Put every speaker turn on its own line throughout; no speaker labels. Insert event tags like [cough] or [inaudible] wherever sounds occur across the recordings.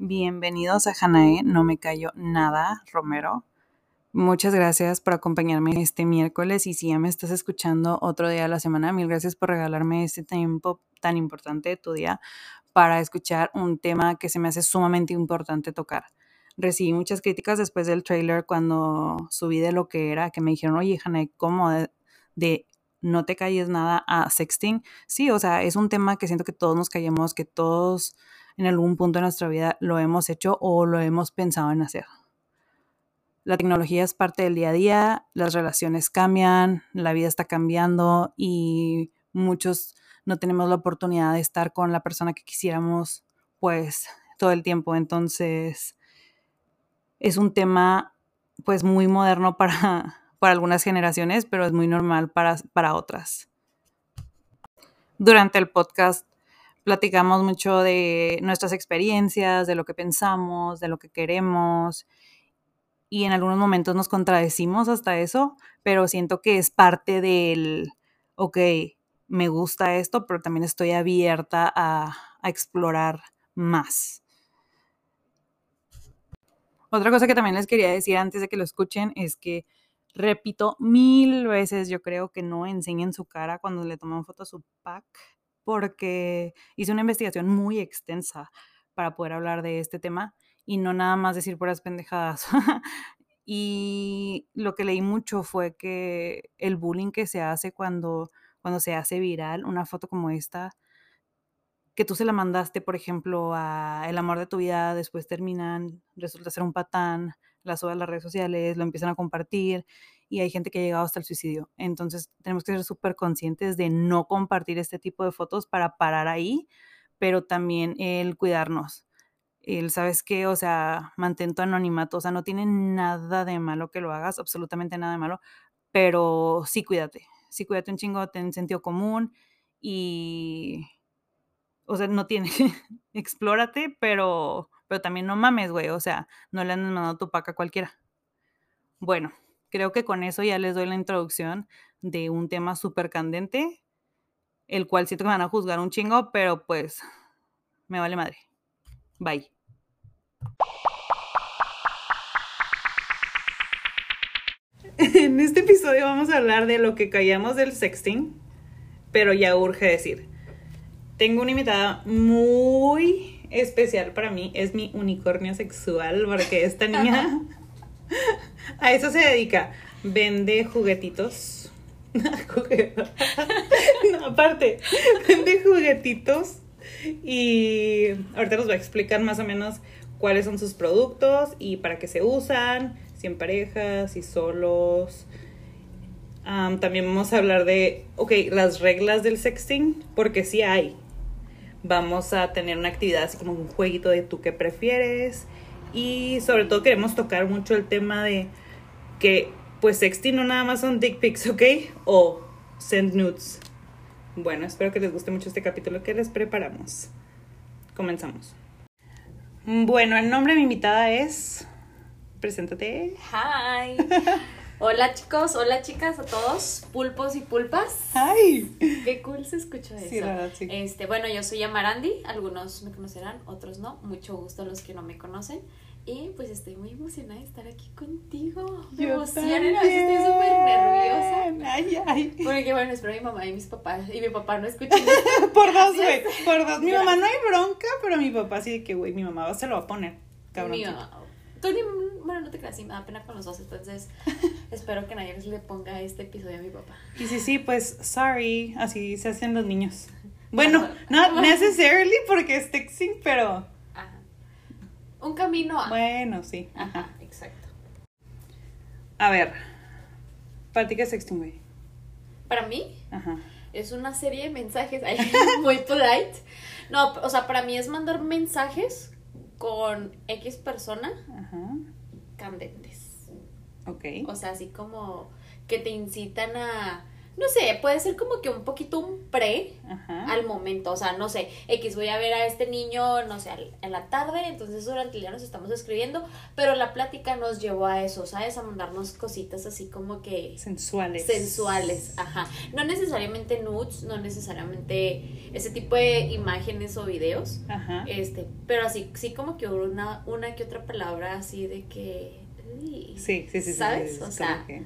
Bienvenidos a Hanae, no me cayó nada, Romero. Muchas gracias por acompañarme este miércoles y si ya me estás escuchando otro día de la semana, mil gracias por regalarme este tiempo tan importante de tu día para escuchar un tema que se me hace sumamente importante tocar. Recibí muchas críticas después del trailer cuando subí de lo que era, que me dijeron, oye, Hanae, ¿cómo de, de no te calles nada a sexting? Sí, o sea, es un tema que siento que todos nos callamos, que todos en algún punto de nuestra vida lo hemos hecho o lo hemos pensado en hacer. La tecnología es parte del día a día, las relaciones cambian, la vida está cambiando y muchos no tenemos la oportunidad de estar con la persona que quisiéramos pues todo el tiempo. Entonces es un tema pues muy moderno para, [laughs] para algunas generaciones, pero es muy normal para, para otras. Durante el podcast platicamos mucho de nuestras experiencias, de lo que pensamos, de lo que queremos y en algunos momentos nos contradecimos hasta eso, pero siento que es parte del, ok, me gusta esto, pero también estoy abierta a, a explorar más. Otra cosa que también les quería decir antes de que lo escuchen es que repito mil veces, yo creo que no enseñen su cara cuando le toman foto a su pack, porque hice una investigación muy extensa para poder hablar de este tema y no nada más decir puras pendejadas. [laughs] y lo que leí mucho fue que el bullying que se hace cuando, cuando se hace viral una foto como esta, que tú se la mandaste, por ejemplo, a el amor de tu vida, después terminan, resulta ser un patán, la suben a las redes sociales, lo empiezan a compartir y hay gente que ha llegado hasta el suicidio. Entonces tenemos que ser súper conscientes de no compartir este tipo de fotos para parar ahí, pero también el cuidarnos el, ¿sabes qué? O sea, mantén tu anonimato, o sea, no tiene nada de malo que lo hagas, absolutamente nada de malo, pero sí cuídate, sí cuídate un chingo, ten sentido común y, o sea, no tiene, [laughs] explórate, pero, pero también no mames, güey, o sea, no le han mandado tu paca a cualquiera. Bueno, creo que con eso ya les doy la introducción de un tema súper candente, el cual siento que me van a juzgar un chingo, pero pues me vale madre. Bye. [laughs] En este episodio vamos a hablar de lo que callamos del sexting, pero ya urge decir. Tengo una invitada muy especial para mí, es mi unicornio sexual, porque esta niña [laughs] [laughs] [laughs] a eso se dedica. Vende juguetitos. [laughs] [laughs] aparte, vende juguetitos y ahorita nos va a explicar más o menos cuáles son sus productos y para qué se usan, si en parejas, si solos. también vamos a hablar de, ok, las reglas del sexting, porque sí hay. Vamos a tener una actividad así como un jueguito de tú qué prefieres. Y sobre todo queremos tocar mucho el tema de que, pues, sexting no nada más son dick pics, ¿ok? O send nudes. Bueno, espero que les guste mucho este capítulo que les preparamos. Comenzamos. Bueno, el nombre de mi invitada es. Preséntate.
Hi. [laughs] Hola chicos, hola chicas a todos, pulpos y pulpas.
¡Ay!
Qué cool se escucha eso.
Sí, verdad, sí.
Este, bueno, yo soy Amarandi, algunos me conocerán, otros no. Mucho gusto a los que no me conocen. Y pues estoy muy emocionada de estar aquí contigo. Me
Yo
emociona, estoy súper nerviosa.
Ay, ay.
Porque bueno, espero a mi mamá y mis papás. Y mi papá no escuchen. [laughs]
Por dos, güey. Por dos. Mi mamá no hay bronca, pero mi papá sí de que, güey, mi mamá se lo va a poner. Cabrón.
Mi mamá- Tú ni, bueno, no te creas, sí, me da pena con los dos, entonces [laughs] espero que nadie le ponga este episodio a mi papá.
Y sí, sí, pues, sorry. Así se hacen los niños. [laughs] Bueno, not necessarily porque es texting, pero.
Ajá. Un camino a.
Bueno, sí.
Ajá, exacto.
A ver. ¿Para ti qué es sexting, güey?
Para mí
Ajá.
es una serie de mensajes [laughs] muy polite. No, o sea, para mí es mandar mensajes con X persona
Ajá.
candentes.
Ok.
O sea, así como que te incitan a, no sé, puede ser como que un poquito un pre
Ajá.
al momento, o sea, no sé, X voy a ver a este niño, no sé, al- en la tarde, entonces durante el día nos estamos escribiendo, pero la plática nos llevó a eso, ¿sabes? A mandarnos cositas así como que
Sensuales.
sensuales, ajá. No necesariamente nudes, no necesariamente ese tipo de imágenes o videos,
Ajá.
este, pero así, sí como que una, una que otra palabra así de que... uy,
Sí, sí, sí, sí.
¿Sabes?
sí, sí,
o sea,
que-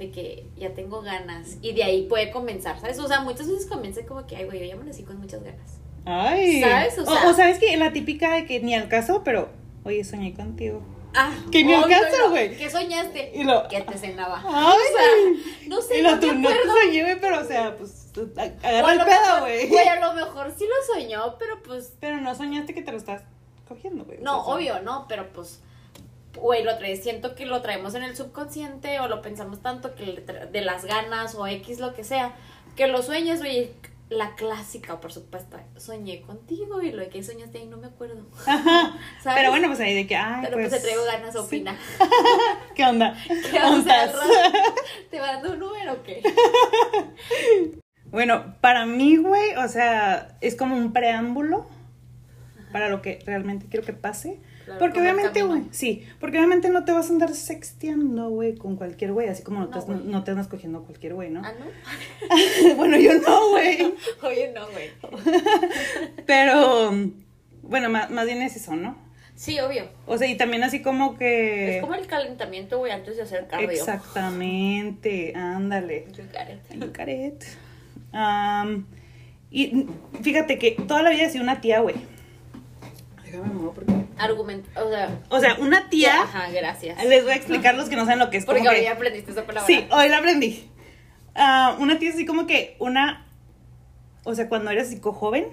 de que ya tengo ganas y de ahí puede comenzar, ¿sabes? O sea, muchas veces comienza como que, ay, güey, yo ya amanecí con muchas ganas.
Ay.
¿Sabes? O
O,
sea-
o sabes que la típica de que ni al caso, pero, oye, soñé contigo.
Ah,
Que ni al caso, güey.
¿Qué soñaste?
Y lo-
Que te cenaba. [laughs]
Ay.
O sea, no sé,
y lo
no
tú
me
no te soñé, güey, pero, o sea, pues, agarra el pedo, güey.
Güey, a lo mejor sí lo soñó, pero pues
Pero no soñaste que te lo estás cogiendo, güey. o
No,
sea,
obvio, no, pero pues, güey, lo traes, siento que lo traemos en el subconsciente o lo pensamos tanto que de las ganas o X lo que sea, que lo sueñas, güey, la clásica, por supuesto, soñé contigo y lo de que soñaste ahí no me acuerdo.
Ajá. [laughs]
¿Sabes?
Pero bueno, pues ahí de que, ay,
Pero pues, te traigo ganas, opina. [laughs]
¿Qué onda? [laughs]
¿Qué vas a
¿Ondas?
hacer? ¿Te mando un número o qué?
Bueno, para mí, güey, o sea, es como un preámbulo para lo que realmente quiero que pase.
Claro,
porque obviamente, güey, sí, porque obviamente no te vas a andar sexteando, güey, con cualquier güey, así como no,
No,
te, has- no te andas cogiendo cualquier güey, ¿no?
Ah, ¿no? [laughs]
bueno, yo no, güey. [laughs]
Oye, no, güey. [laughs]
Pero, bueno, más, más bien es eso, ¿no?
Sí, obvio.
O sea, y también así como que...
Es como el calentamiento, güey, antes de hacer cardio.
Exactamente, ándale.
You got it.
Am, y fíjate que toda la vida he sido una tía, güey. Déjame mover porque.
Argumento, o sea,
O sea, una tía.
Ajá, gracias.
Les voy a explicar los que no saben lo que es.
Porque
como
ahora
que-
ya aprendiste esa palabra.
Sí, hoy la aprendí. Ah, una tía es así como que una. O sea, cuando eres psico joven,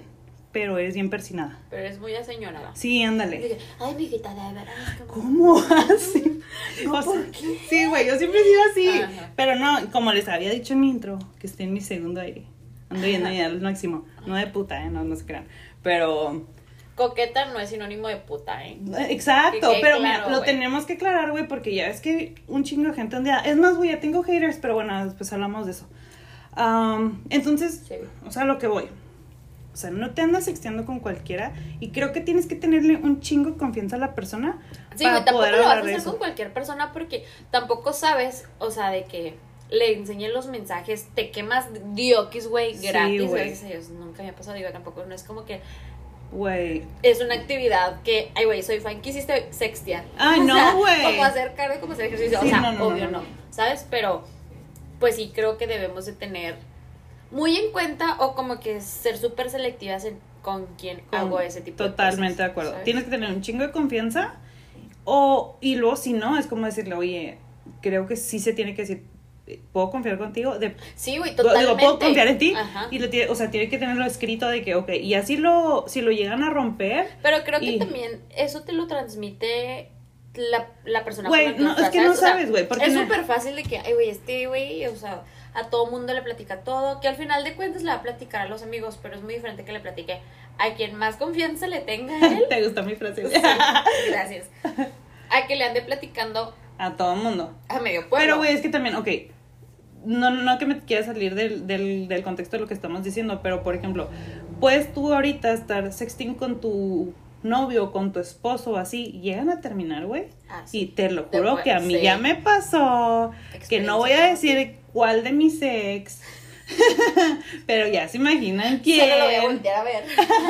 pero eres bien persinada.
Pero es muy aseñorada.
Sí, ándale.
Dije, Ay, mi hijita, de verdad.
¿Cómo así?
No,
O sea,
¿por qué?
Sí, güey, yo siempre he sido así.
Ajá.
Pero no, como les había dicho en mi intro, que estoy en mi segundo aire. Ando yendo ya al máximo. No de puta, ¿eh? No, no se crean. Pero.
Coqueta no es sinónimo de puta, ¿eh?
Exacto,
Que
pero
claro,
mira, lo tenemos que aclarar, güey, porque ya es que un chingo de gente un día. Es más, güey, ya tengo haters, pero bueno, después hablamos de eso. Entonces,
Sí.
o sea, lo que voy. O sea, no te andas sexteando con cualquiera y creo que tienes que tenerle un chingo de confianza a la persona
Sí,
para
güey, tampoco
poder
lo vas a hacer
eso.
con cualquier persona porque tampoco sabes, o sea, de que le enseñé los mensajes, te quemas diokis, güey,
Sí,
gratis. a Dios, nunca me ha pasado, digo, tampoco no es como que
Güey,
es una actividad que, ay, güey, soy fan, quisiste sextear.
Ay, [laughs]
O
no, güey.
Como hacer cardio, como hacer ejercicio,
Sí,
o sea,
no, no,
obvio
no.
¿sabes? Pero, pues sí, creo que debemos de tener muy en cuenta o como que ser súper selectivas en con quién
con-
hago ese tipo de
Totalmente
cosas,
de acuerdo.
¿sabes?
Tienes que tener un chingo de confianza o, y luego si no, es como decirle, oye, creo que sí se tiene que decir, ¿puedo confiar contigo? De,
Sí, güey,
Digo,
totalmente.
puedo confiar en ti
Ajá.
y le tiene- o sea, tiene que tenerlo escrito de que, ok, y así lo, si lo llegan a romper,
Pero creo que también eso te lo transmite la, la persona
Güey, no,
estás,
es que no
¿sabes? O sea,
güey, porque
Es
no-
súper fácil de que, ay, güey, este güey, o sea, a todo mundo le platica todo, que al final de cuentas le va a platicar a los amigos, pero es muy diferente que le platique a quien más confianza le tenga a él. [laughs]
te gusta mi frase,
Sí, gracias. A que le ande platicando
a todo el mundo.
a medio pueblo.
Pero, güey, es que también, ok, no, no que me quiera salir del, del, del contexto de lo que estamos diciendo, pero, por ejemplo, puedes tú ahorita estar sexting con tu novio o con tu esposo o así, llegan a terminar, güey.
Ah,
Y te lo juro que a mí
sí.
ya me pasó, que no voy a decir cuál de mis ex, [laughs] pero ya se imaginan quién.
Solo lo voy a voltear a ver.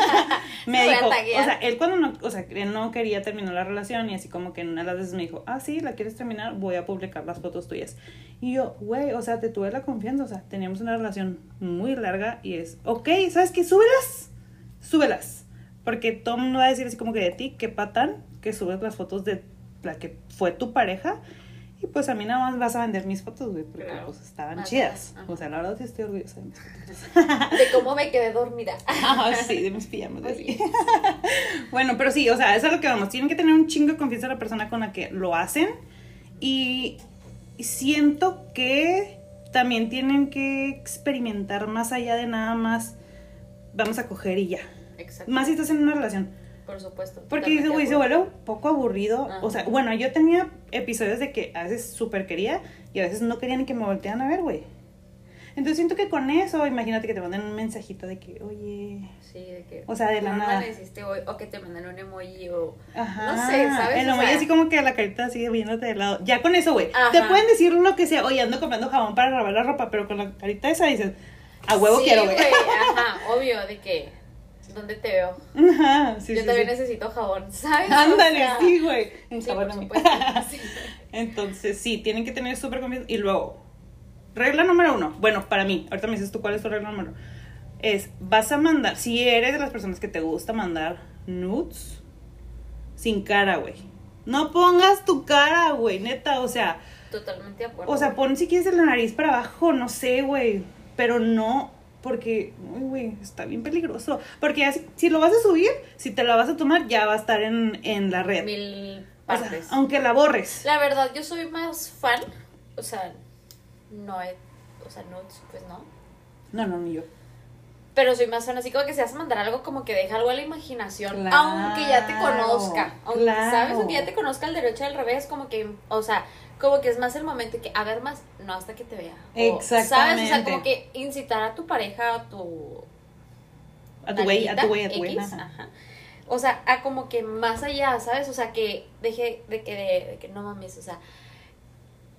[laughs]
me dijo, o sea, él cuando no, o sea, él no quería terminar la relación y así como que en una de las veces me dijo, ah, sí, la quieres terminar, voy a publicar las fotos tuyas. Y yo, güey, o sea, te tuve la confianza, o sea, teníamos una relación muy larga y es, ok, ¿sabes qué? Súbelas, súbelas. Porque el mundo va a decir así como que de ti, qué patán, que subes las fotos de la que fue tu pareja. Y pues a mí nada más vas a vender mis fotos, güey, porque
Claro.
pues estaban
Ajá,
chidas.
ajá.
O sea, la verdad sí estoy orgullosa de mis fotos.
De cómo me quedé dormida. [laughs]
Ah, sí, de mis pijamas.
Oye.
así. [laughs] bueno, pero sí, o sea, eso es a lo que vamos. Tienen que tener un chingo de confianza en la persona con la que lo hacen. Y siento que también tienen que experimentar más allá de nada más. Vamos a coger y ya.
Exacto.
Más si estás en una relación.
Por supuesto.
Porque dice, güey, se vuelve un poco aburrido.
Ajá.
O sea, bueno, yo tenía episodios de que a veces súper quería y a veces no quería ni que me voltearan a ver, güey. Entonces siento que con eso, imagínate que te manden un mensajito de que, oye,
Sí, de que.
O sea, de la nada.
hoy, o que te mandan un emoji o.
Ajá.
No sé, ¿sabes?
El
O
emoji
sea-
así como que la carita así viéndote de lado. Ya con eso, güey. Te pueden decir lo que sea. Oye, ando comprando jabón para lavar la ropa, pero con la carita esa dices, a huevo
Sí,
quiero, güey. [laughs]
Ajá, obvio, de que. ¿Dónde te veo?
Ajá, sí,
Yo
sí,
también
sí.
necesito jabón, ¿sabes? O
Ándale,
sea,
sí, güey.
Sí,
jabón
por supuesto. [laughs]
Entonces, sí, tienen que tener súper confianza. Y luego, regla número uno. Bueno, para mí, ahorita me dices tú cuál es tu regla número uno. Es, vas a mandar, si eres de las personas que te gusta mandar nudes, sin cara, güey. No pongas tu cara, güey, neta, o sea,
Totalmente de acuerdo.
o sea, pon si quieres la nariz para abajo, no sé, güey, pero no, porque, uy, güey, está bien peligroso. Porque ya si, lo vas a subir, si te la vas a tomar, ya va a estar en, en la red.
Mil
O sea,
partes.
aunque la borres.
La verdad, yo soy más fan. O sea, no es. O sea, no, pues no.
No, no, ni yo.
Pero soy más fan, así como que si vas a mandar algo, como que deja algo a la imaginación.
Claro,
aunque ya te conozca. Aunque,
claro.
¿Sabes? Aunque ya te conozca el derecho al revés, como que. O sea, como que es más el momento que hagas más, no hasta que te vea. O, ¿Sabes? O sea,
Exactamente.
como que incitar a tu pareja, a tu.
A tu güey, a tu güey, a tu güey. ajá.
O sea, a como que más allá, ¿sabes? O sea, que deje de que, de, de que no mames, o sea,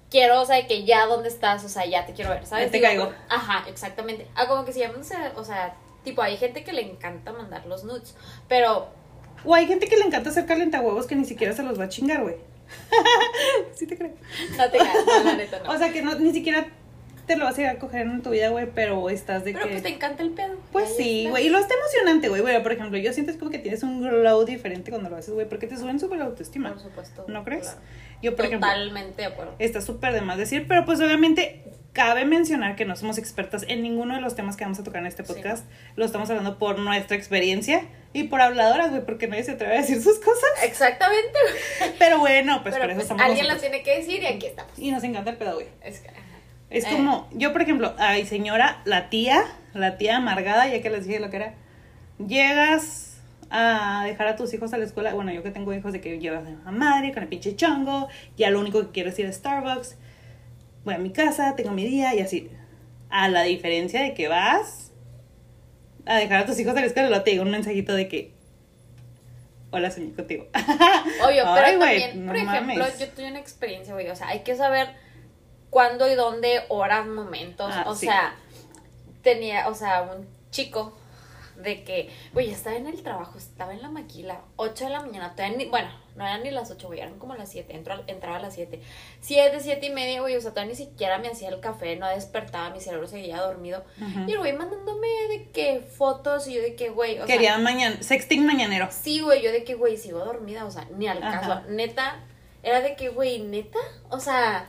quiero, o sea, que ya dónde estás, o sea, ya te quiero ver, ¿sabes?
Ya te
Digo,
caigo.
Ajá, exactamente. Ah, como que si llaman, o sea, tipo, hay gente que le encanta mandar los nudes, pero
O hay gente que le encanta hacer calentahuevos que ni siquiera se los va a chingar, güey. [laughs] sí te creo.
no te caes, no, la neta no.
O sea, que no, ni siquiera te lo vas a ir a coger en tu vida, güey, pero estás de
pero
que...
pues te encanta el pedo.
Pues sí, güey. Y lo está emocionante, güey. Güey, por ejemplo, yo siento es como que tienes un glow diferente cuando lo haces, güey, porque te suben súper la autoestima.
Por supuesto.
¿No crees?
claro.
Yo, por ejemplo,
Totalmente de acuerdo.
está súper de más decir, pero pues obviamente cabe mencionar que no somos expertas en ninguno de los temas que vamos a tocar en este
Sí.
podcast. Lo estamos hablando por nuestra experiencia y por habladoras, güey, porque nadie se atreve a decir sus cosas.
Exactamente.
Pero bueno, pues
pero
por eso
pues
estamos
alguien las tiene que decir y aquí estamos.
Y nos encanta el pedo, güey.
Es que.
Es
Eh.
como, yo por ejemplo, ay señora, la tía, la tía amargada, ya que les dije lo que era, llegas a dejar a tus hijos a la escuela, bueno, yo que tengo hijos de que llevas a madre con el pinche chongo, ya lo único que quiero es ir a Starbucks, voy a mi casa, tengo mi día y así. A la diferencia de que vas a dejar a tus hijos a la escuela, luego te llega un mensajito de que, hola, soñé contigo. [laughs]
Obvio, pero también,
no
por ejemplo,
mames.
yo tuve una experiencia, güey, o sea, hay que saber cuándo y dónde, horas, momentos,
Ah,
o
sí.
sea, tenía, o sea, un chico de que, güey, estaba en el trabajo, estaba en la maquila, 8 de la mañana, todavía ni, bueno, no eran ni las 8, güey, eran como las 7, entro, entraba a las 7, 7, 7 y media, güey, o sea, todavía ni siquiera me hacía el café, no despertaba, mi cerebro seguía dormido, y el güey mandándome de que fotos, y yo de que, güey, o sea,
Quería mañana, sexting mañanero.
Sí, güey, yo de que, güey, sigo dormida, o sea, ni al
Ajá.
caso. Neta, era de que, güey, neta, o sea,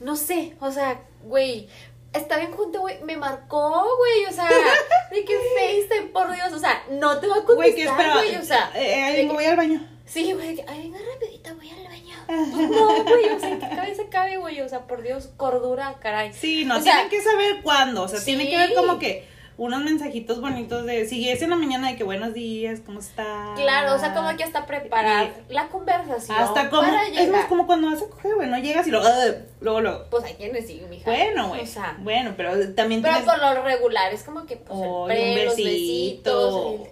no sé, o sea, güey, está bien junto, güey, me marcó, güey, o sea, [laughs] de que FaceTime, por Dios, o sea, no te va a
Güey, que
contestar, güey, o sea,
eh, eh,
de que-
voy al baño.
sí, güey, que, ay, venga rapidito, voy al baño. [laughs] Pues no, güey, o sea, ¿en qué cabeza cabe, güey? O sea, por Dios, cordura, caray.
Sí, no,
O sea,
tienen que saber cuándo, o sea,
sí.
tienen que ver como que unos mensajitos bonitos de, si es en la mañana de que buenos días, ¿cómo estás?
Claro, o sea, como que hasta preparar la conversación
Hasta como,
para
es más como cuando vas a coger, güey, no llegas y luego, "Ugh", luego, luego.
Pues hay quienes sí, mija.
Bueno, güey,
O sea,
bueno, pero también
Pero
tienes,
por lo regular es como que pues el pre,
un
los
besito.
besitos.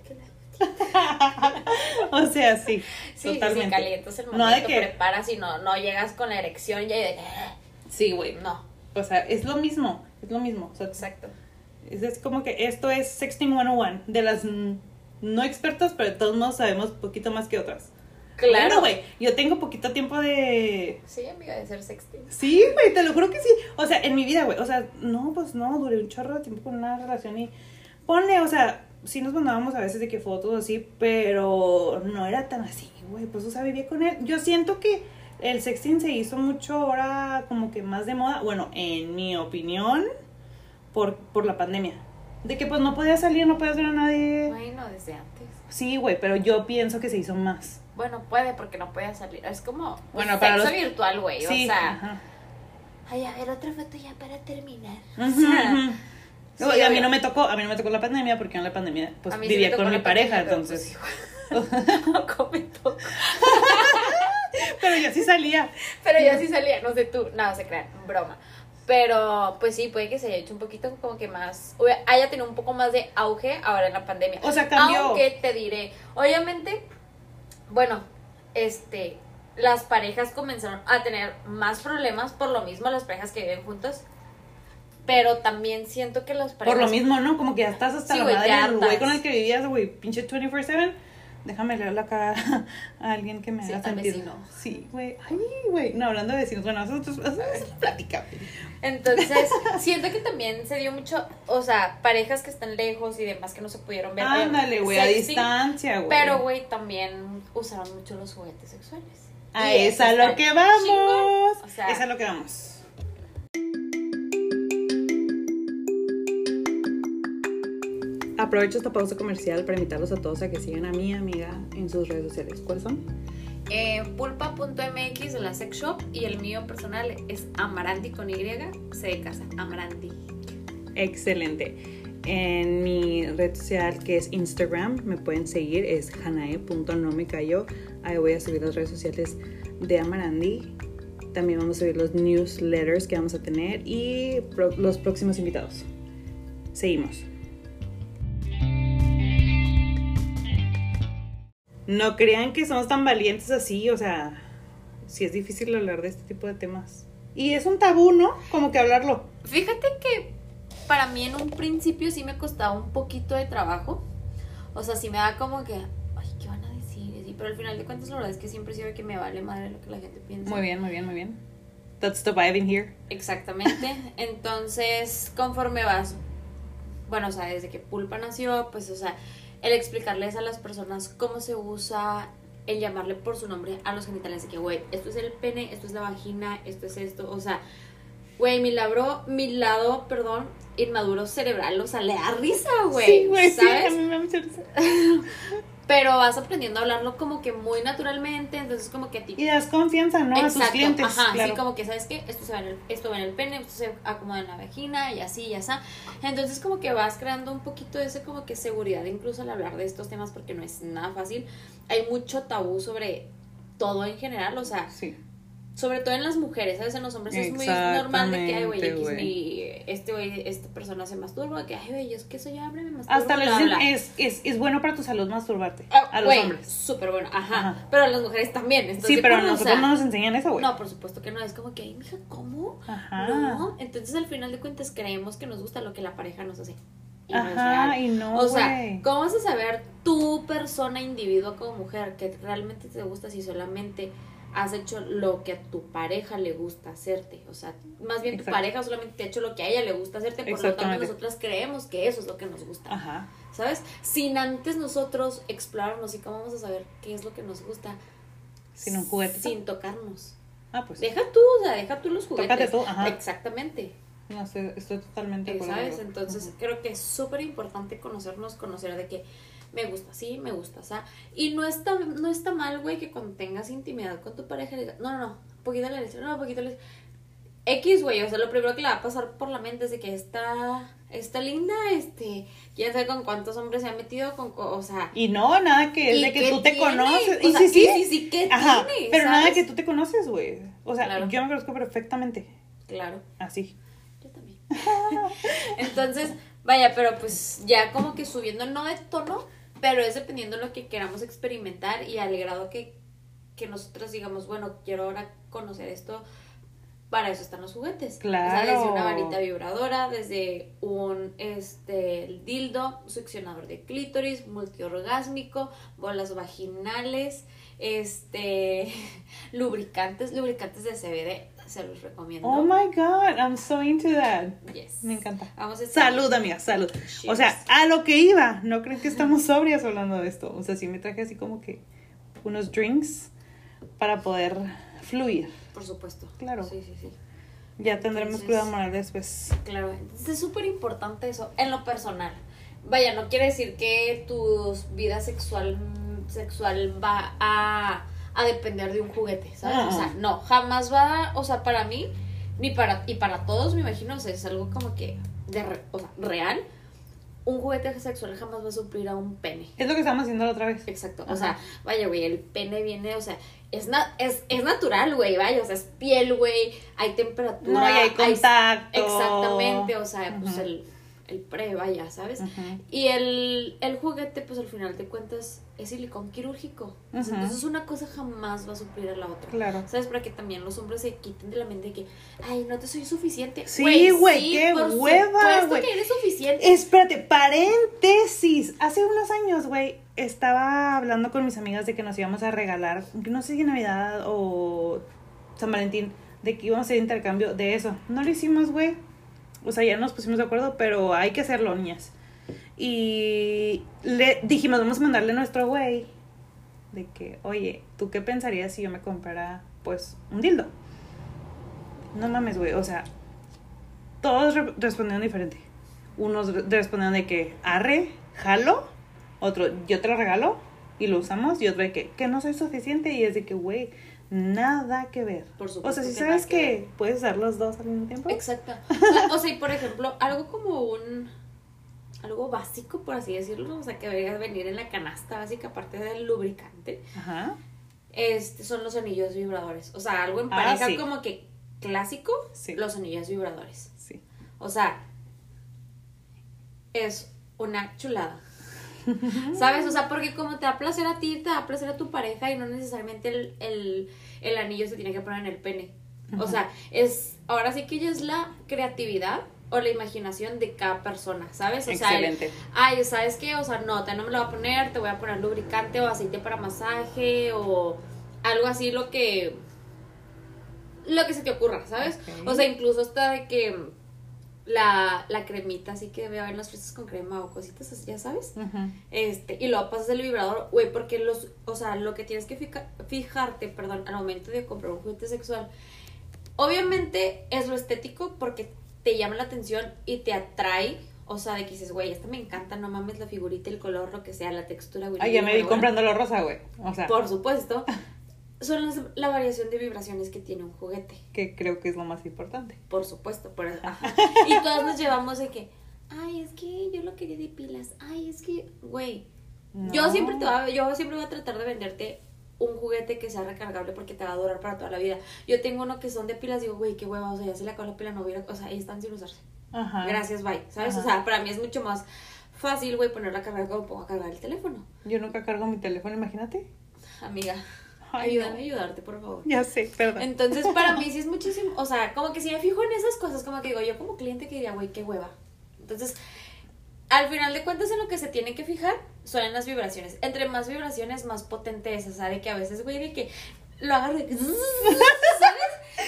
[laughs]
o sea, sí,
Sí, sí, sí,
totalmente.
calientas el
No
momento,
de que-
preparas y no, no llegas con la erección ya y de
Sí, güey,
no,
o sea, es lo mismo, es lo mismo, o sea,
exacto.
Es, es como que esto es Sexting 101, de las no expertas, pero de todos modos sabemos poquito más que otras.
Claro.
Bueno, güey, yo tengo poquito tiempo de...
Sí, amiga, de ser sexting.
Sí, güey, te lo juro que sí. O sea, en mi vida, güey, o sea, no, pues no, duré un chorro de tiempo con una relación y... Ponle, o sea, sí nos mandábamos a veces de que fotos así, pero no era tan así, güey, pues o sea, vivía con él. Yo siento que el sexting se hizo mucho ahora como que más de moda, bueno, en mi opinión, por, por la pandemia. De que pues no podías salir, no podías ver a nadie.
Bueno, desde antes.
Sí, güey, pero yo pienso que se hizo más.
Bueno, puede porque no puede salir. Es como pues,
Bueno, para
sexo
los-
virtual, güey.
Sí,
o sea,
ajá.
ay, a ver, otra foto ya para terminar. O sea,
ujú. [laughs]
sí,
No, y a mí no me tocó, a mí no me tocó la pandemia porque en la pandemia pues
sí
vivía con mi pareja,
pandemia,
entonces.
pues, igual. [laughs] Tampoco me tocó. [laughs]
Pero yo sí salía.
Pero yo sí salía, no sé tú, no, se crean, broma. Pero, pues sí, puede que se haya hecho un poquito como que más, haya tenido un poco más de auge ahora en la pandemia.
O sea, cambió.
Aunque te diré, obviamente, bueno, este, las parejas comenzaron a tener más problemas por lo mismo las parejas que viven juntas. Pero también siento que las parejas.
Por lo mismo, ¿no? Como que ya estás hasta
Sí,
la
güey,
madre del güey con el que vivías, güey, pinche 24-7. Déjame leer la [laughs] cara a alguien que me
Sí,
haga sentir.
vecino.
Sí, güey. Ay, güey. No, hablando de vecinos. Bueno, eso es eso es plática.
Entonces, [laughs] siento que también se dio mucho, o sea, parejas que están lejos y demás que no se pudieron ver.
Ándale, güey, a distancia, güey.
Pero, güey, también usaron mucho los juguetes sexuales.
A
Y
eso a
está
lo que vamos.
O sea,
es a lo que vamos. Aprovecho esta pausa comercial para invitarlos a todos a que sigan a mi amiga en sus redes sociales. ¿Cuáles son?
eh, pulpa.mx de la sex shop y el mío personal es Amaranti con Y, C de casa, Amaranti.
Excelente. En mi red social que es Instagram me pueden seguir, es hanae.nomecayo. Ahí voy a subir las redes sociales de Amarandi. También vamos a subir los newsletters que vamos a tener y los próximos invitados. Seguimos. No crean que somos tan valientes así, o sea, sí es difícil hablar de este tipo de temas. Y es un tabú, ¿no? Como que hablarlo.
Fíjate que para mí en un principio sí me costaba un poquito de trabajo. O sea, sí me da como que, ay, ¿qué van a decir? Pero al final de cuentas la verdad es que siempre sirve que me vale madre lo que la gente piensa.
Muy bien, muy bien, muy bien. That's the vibe in here.
Exactamente. [laughs] Entonces, conforme vas, bueno, o sea, desde que Pulpa nació, pues, o sea, el explicarles a las personas cómo se usa, el llamarle por su nombre a los genitales, de que, güey, esto es el pene, esto es la vagina, esto es esto, o sea, güey, mi labro, mi lado, perdón, inmaduro cerebral, o sea, le da risa, güey,
sí, güey, sí, a mí me da mucha risa. [laughs]
Pero vas aprendiendo a hablarlo como que muy naturalmente, entonces como que a ti
Y das confianza, ¿no? a tus
Exacto,
clientes.
Ajá,
claro.
sí, como que, ¿sabes qué? Esto, se va en el, esto va en el pene, esto se acomoda en la vagina y así y así. Entonces como que vas creando un poquito de ese como que seguridad incluso al hablar de estos temas porque no es nada fácil. Hay mucho tabú sobre todo en general, o sea,
Sí.
Sobre todo en las mujeres, ¿sabes? En los hombres es muy normal de que, ay, güey, X, mi- este güey, esta persona se masturba, que, ay, güey, yo es que soy hombre, me masturbo.
Hasta les dicen, es, es, es bueno para tu salud masturbarte.
Ah,
a los hombres.
Súper bueno, ajá.
Ajá.
Pero a las mujeres también. ¿estás
Sí, pero a?
O
nosotros
sea,
no nos enseñan eso, güey.
No, por supuesto que no. Es como que, ay, mija, ¿cómo?
Ajá.
No. Entonces, al final de cuentas, creemos que nos gusta lo que la pareja nos hace. Y
Ajá, y no,
O sea. ¿cómo vas a saber tú, persona, individuo como mujer, que realmente te gusta si solamente has hecho lo que a tu pareja le gusta hacerte? O sea, más bien tu
Exacto.
pareja solamente te ha hecho lo que a ella le gusta hacerte, por lo tanto nosotras creemos que eso es lo que nos gusta.
Ajá.
¿Sabes? Sin antes nosotros explorarnos y cómo vamos a saber qué es lo que nos gusta
Sin un juguete.
sin tocarnos.
Ah, pues.
Deja tú, o sea, deja tú los juguetes.
Tócate tú, ajá.
Exactamente.
No sé, estoy totalmente de
Eh,
acuerdo.
¿Sabes? Entonces creo que es súper importante conocernos, conocer de que me gusta, sí, me gusta, o sea, y no está, no está mal, güey, que cuando tengas intimidad con tu pareja le digas, no, no, no, poquito le dices, no, poquito le X, güey, o sea, lo primero que le va a pasar por la mente es de que está, está linda, este, quién sabe con cuántos hombres se ha metido, con, co- o sea,
Y no, nada que es
¿Y
de que tú te conoces.
O
Y
sea,
sí, sí.
sí, sí, sí, ¿qué
Ajá.
tiene?
Pero nada que tú te conoces, güey. O sea,
Claro.
yo me conozco perfectamente.
claro.
Así.
Yo también. [laughs] Entonces, vaya, pero pues ya como que subiendo no de tono, pero es dependiendo de lo que queramos experimentar y al grado que, que nosotros digamos, bueno, quiero ahora conocer esto, para eso están los juguetes.
Claro.
O sea, desde una varita vibradora, desde un este dildo, succionador de clítoris, multiorgásmico, bolas vaginales, este [laughs] lubricantes, lubricantes de CBD, se los recomiendo.
Oh my god, I'm so into that.
Yes.
Me encanta.
Vamos a estar-
Salud, amiga, salud.
Cheers.
O sea, a lo que iba. No creen que estamos sobrias hablando de esto. O sea, sí me traje así como que unos drinks para poder fluir.
Por supuesto.
Claro.
Sí, sí, sí.
Ya tendremos
Entonces-
cuidado moral después.
Claro. Entonces es súper importante eso en lo personal. Vaya, no quiere decir que tu vida sexual, sexual va a, a depender de un juguete, ¿sabes?
Ah.
O sea, no, jamás va, o sea, para mí, ni para, y para todos, me imagino, o sea, es algo como que, de re- o sea, real. un juguete sexual jamás va a suplir a un pene.
Es lo que estamos haciendo la otra vez.
Exacto. O sea, vaya, güey, el pene viene, o sea, es, na- es, es natural, güey, vaya, o sea, es piel, güey, hay temperatura.
No, y hay contacto.
exactamente, o sea, pues el, el pre, vaya, ¿sabes? Y el, el juguete, pues al final de cuentas, es silicón quirúrgico.
Ujú.
Entonces una cosa jamás va a suplir a la otra.
Claro.
¿Sabes? Para que también los hombres se quiten de la mente de que, ay, no te soy suficiente.
Sí, güey, qué
por
hueva, güey.
que eres suficiente.
Espérate, paréntesis. Hace unos años, güey, estaba hablando con mis amigas de que nos íbamos a regalar, no sé si Navidad o San Valentín, de que íbamos a hacer intercambio de eso. No lo hicimos, güey. O sea, ya nos pusimos de acuerdo, pero hay que hacerlo, niñas. Y le dijimos, vamos a mandarle a nuestro güey de que, oye, ¿tú qué pensarías si yo me comprara, pues, un dildo? No mames, güey, o sea, todos re- respondieron diferente. Unos re- respondieron de que, arre, jalo. Otro, yo te lo regalo y lo usamos. Y otro de que, que no soy suficiente. Y es de que, güey, nada que ver.
Por
o
supuesto
sea, si
que
sabes
que
que, puedes usar los dos al mismo tiempo.
Exacto. O sea, o sea, y por ejemplo, algo como un. Algo básico, por así decirlo, o sea, que debería venir en la canasta básica, aparte del lubricante,
Ajá.
este, son los anillos vibradores. O sea, algo en
Ah,
pareja
sí.
como que clásico,
Sí.
los anillos vibradores.
Sí.
O sea, es una chulada. [laughs] ¿Sabes? O sea, porque como te da placer a ti, te da placer a tu pareja y no necesariamente el, el, el anillo se tiene que poner en el pene. O sea, es, ahora sí que ya es la creatividad o la imaginación de cada persona, ¿sabes? O sea, el-
Excelente.
ay, ¿sabes qué? O sea, no, te no me lo voy a poner, te voy a poner lubricante o aceite para masaje o algo así, lo que lo que se te ocurra, ¿sabes? O sea, incluso hasta de que la, la cremita así que debe haber en las fresas con crema o cositas así, ya sabes.
Ujú.
Este, y luego pasas el vibrador, güey, porque los, o sea, lo que tienes que fica- fijarte, perdón, al momento de comprar un juguete sexual, obviamente es lo estético porque te llama la atención y te atrae, o sea, de que dices, güey, esta me encanta, no mames la figurita, el color, lo que sea, la textura, güey.
Ay, ya me vi comprando lo rosa, güey. O sea,
Por supuesto, [laughs] son las- la variación de vibraciones que tiene un juguete.
que creo que es lo más importante.
Por supuesto, por ajá. [laughs] Y todas nos llevamos de que, ay, es que yo lo quería de pilas, ay, es que, güey, yo siempre te voy a, yo siempre voy a tratar de venderte un juguete que sea recargable porque te va a durar para toda la vida. Yo tengo uno que son de pilas, digo, güey, qué hueva, o sea, ya se le acabó la pila, no hubiera, o sea, ahí están sin usarse.
Ajá.
Gracias, bye, ¿sabes?
Ajá.
O sea, para mí es mucho más fácil, güey, ponerla a cargar como pongo a cargar el teléfono.
Yo nunca cargo mi teléfono, imagínate.
Amiga,
Ay,
ayúdame
no.
a ayudarte, por favor.
Ya sé, perdón.
Entonces, para mí [laughs] sí es muchísimo, o sea, como que si me fijo en esas cosas, como que digo, yo como cliente que diría, güey, qué hueva. Entonces, al final de cuentas, en lo que se tiene que fijar son en las vibraciones. Entre más vibraciones, más potente es, o sea, de que a veces, güey, de que lo agarro de [laughs] ¿sabes?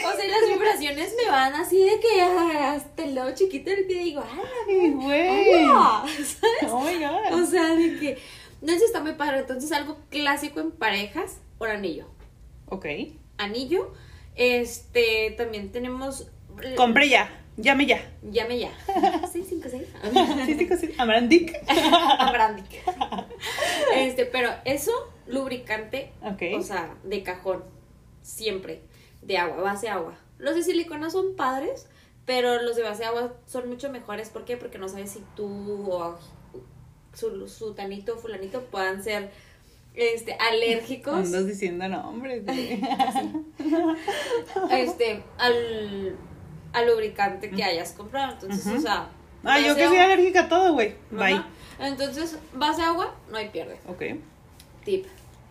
O sea, las vibraciones me van así de que hasta el dedo chiquito del pie digo, ¡ah,
güey.
la ¿sabes?
Oh my god.
O sea, de que, no sé, está muy padre. Entonces, algo clásico en parejas, un anillo
Ok.
anillo. Este, también tenemos.
Compré ya. Llame ya.
Llame ya. 656. [laughs]
Sí, sí, sí. Amandic.
Abrandic. Este, pero eso, lubricante,
Ok.
o sea, de cajón. Siempre. De agua, base agua. Los de silicona son padres, pero los de base agua son mucho mejores. ¿Por qué? Porque no sabes si tú o su, su tanito o fulanito puedan ser este, alérgicos.
Andas diciendo nombres. güey. [laughs]
este, al, al lubricante que hayas comprado. Entonces, o sea.
Ah, yo que soy alérgica a todo, güey. Bye.
Ajá. Entonces, base agua, no hay pierde.
Ok.
Tip,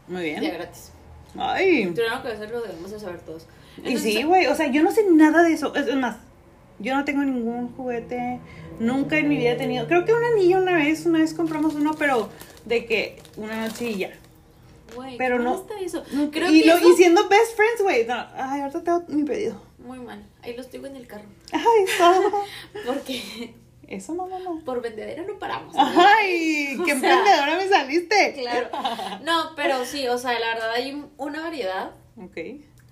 Muy
ya
bien.
gratis.
Ay.
Tenemos que hacerlo, debemos de saber todos.
Y sí, güey. O sea, yo no sé nada de eso. Es es más, yo no tengo ningún juguete. Nunca en mi vida he tenido. Creo que un anillo una vez, una vez compramos uno, pero de que una noche y ya.
Güey,
pero
¿cómo
no-
está eso?
No,
Creo
y,
que
lo,
eso-
y siendo best friends, güey. No, ay, ahorita tengo mi pedido.
Muy mal. Ahí los tengo en el carro.
Ay. [laughs]
Porque
Eso no, no, no.
por vendedera no paramos.
Ay, [laughs]
O
qué
sea,
emprendedora me saliste.
Claro. No, pero sí, o sea, la verdad hay una variedad.
Ok.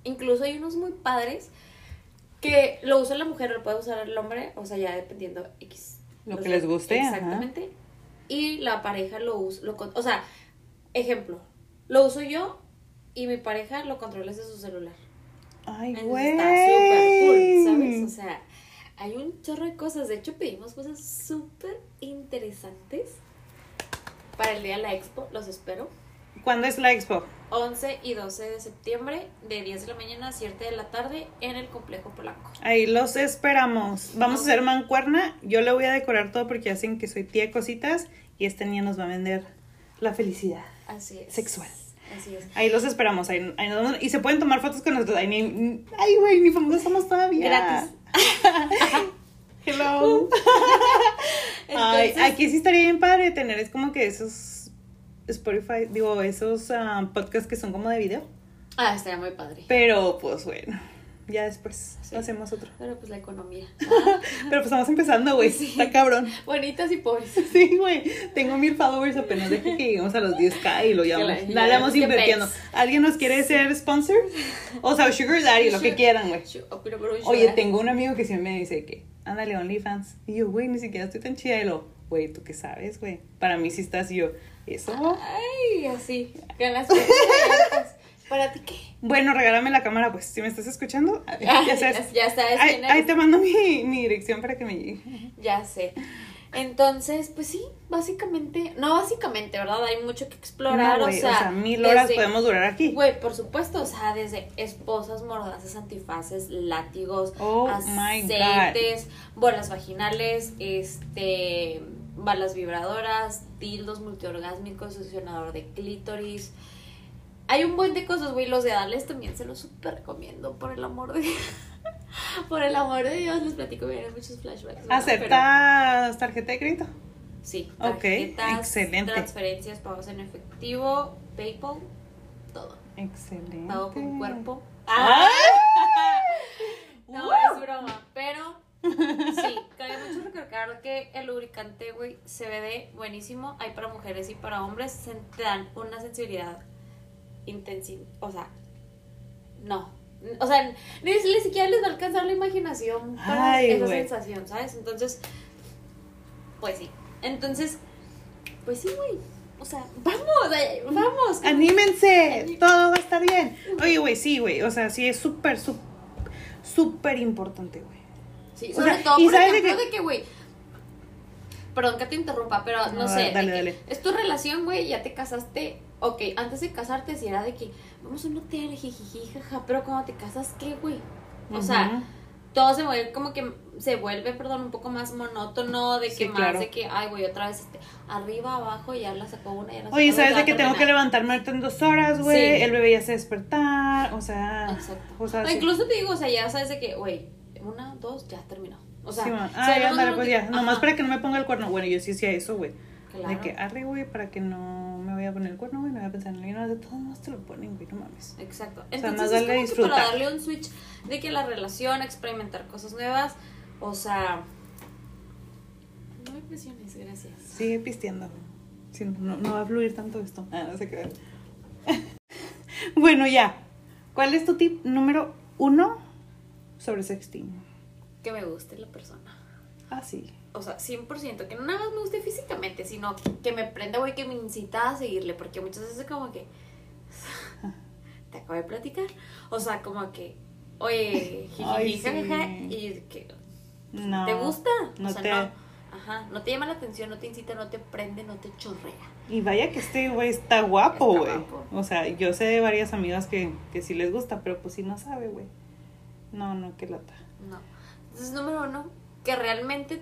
Incluso hay unos muy padres que lo usa la mujer, lo puede usar el hombre, o sea, ya dependiendo X.
Lo
Los
que les guste, ajá.
Exactamente. Y la pareja lo usa, lo, o sea, ejemplo, lo uso yo y mi pareja lo controla desde su celular.
Ay, güey.
está súper cool, ¿sabes? O sea, Hay un chorro de cosas. De hecho, pedimos cosas súper interesantes para el día de la expo. Los espero.
¿Cuándo es la expo?
11 y 12 de septiembre, de 10 de la mañana a 7 de la tarde, en el complejo Polanco.
Ahí los esperamos. Vamos a hacer mancuerna. Yo le voy a decorar todo porque hacen que soy tía de cositas y esta niña nos va a vender la felicidad
Así es.
sexual.
Así es.
Ahí los esperamos. Ahí, ahí nos y se pueden tomar fotos con nosotros. Ay, ni, ay güey, ni famosos somos todavía.
Gratis. [laughs]
Hello. [laughs] Ay, aquí sí estaría bien padre tener, es como que esos Spotify, digo, esos ah, podcasts que son como de video.
Ah, estaría muy padre.
Pero pues bueno, ya después
Sí.
hacemos otro.
Pero pues la economía. [laughs]
Pero pues estamos empezando, güey.
Sí.
Está cabrón.
Bonitas y pobres. [laughs]
Sí, güey. Tengo mil followers apenas. Deja que lleguemos a los 10k y lo llamamos.
Que la-
Dale, vamos invirtiendo. ¿Alguien nos quiere ser sponsor? O sea, Sugar Daddy, lo que quieran, güey.
Oh,
Oye, tengo un amigo que siempre me dice que, ándale, OnlyFans. Y yo, güey, ni siquiera estoy tan chida. Y lo, güey, ¿tú qué sabes, güey? Para mí sí estás y yo, ¿eso?
Ay, así. Con las. [laughs] ¿Para ti qué?
Bueno, regálame la cámara, pues, si me estás escuchando. [laughs] Ya sabes.
ya sabes
Ahí, te mando mi, mi dirección para que me llegue. [laughs]
Ya sé. Entonces, pues sí, básicamente, no básicamente, ¿verdad? Hay mucho que explorar,
No,
o, sea,
mil horas
desde-
podemos durar aquí.
Güey, por supuesto, o sea, desde esposas, mordazas, antifaces, látigos,
Oh,
aceites, bolas vaginales, este, balas vibradoras, dildos multiorgásmicos, succionador de clítoris. Hay un buen de cosas, güey, los de Adales también se los súper recomiendo, por el amor de [laughs] Por el amor de Dios, les platico, vienen muchos flashbacks. ¿verdad? Pero-
¿Aceptas tarjeta de crédito?
Sí,
Ok, excelente.
transferencias, pagos en efectivo, PayPal, todo.
Excelente.
Pago con cuerpo.
¡Ah! [laughs]
No, es broma, pero sí, cabe mucho recalcar que el lubricante, güey, CBD, buenísimo. Hay para mujeres y para hombres, se te dan una sensibilidad intensiva. O sea, no. O sea, ni, ni siquiera les va a alcanzar la imaginación para
Ay,
esa sensación, ¿sabes? Entonces, pues sí. Entonces, pues sí, güey. O sea, vamos, eh, vamos.
¡Anímense! Todo va a estar bien. Oye, güey, sí, güey. O sea, sí es súper, súper, importante, güey.
Sí,
O
sobre
sea,
todo
¿y
por ejemplo de que, güey. Perdón que te interrumpa, pero no,
No,
sé.
dale, dale.
Es tu relación, güey, ya te casaste. Ok, antes de casarte, si era de que vamos a un hotel, jijiji, jaja. Pero cuando te casas, ¿qué, güey? O sea, todo se vuelve como que se vuelve, perdón, un poco más monótono. De que
Sí,
más
claro.
de que, ay, güey, otra vez este, arriba, abajo, ya la sacó una, ya la
Oye,
sacó
¿sabes
otra,
de que tengo que levantarme ahorita en dos horas, güey?
Sí.
El bebé ya se despertar, o sea...
Exacto.
O sea,
O
sí.
incluso te digo, o sea, ya sabes de que, güey, una, dos, ya terminó. O sea,
Ay, ándale,
lo
pues ya. Nomás para que no me ponga el cuerno. Bueno, yo sí hacía eso, güey. De que arre, güey, para que no me vaya a poner el cuerno, güey. No voy a pensar en alguien más. De todos modos te lo ponen, güey, no mames.
Exacto.
sea,
Entonces
más
es que
disfrutar.
para darle un switch de que la relación, experimentar cosas nuevas, o sea, no me presiones, gracias.
Sigue pisteando. Sí, no, no va a fluir tanto esto. Ah, no se crean. [laughs] bueno, ya. ¿Cuál es tu tip número uno sobre sexting?
Que me guste la persona.
Ah, sí.
O sea, 100%, que no nada más me guste físicamente, sino que me prenda, güey, que me incita a seguirle, porque muchas veces como que [laughs] te acabo de platicar, o sea, como que, oye, [laughs] jiji,
sí.
y que
No.
¿Te gusta?
No
o sea,
te...
no. Ajá, no te llama la atención, no te incita, no te prende, no te chorrea.
Y vaya que este güey está guapo, güey. O sea, yo sé de varias amigas que, que sí les gusta, pero pues sí no sabe, güey. No, no, qué lata.
No. Entonces, número uno, que realmente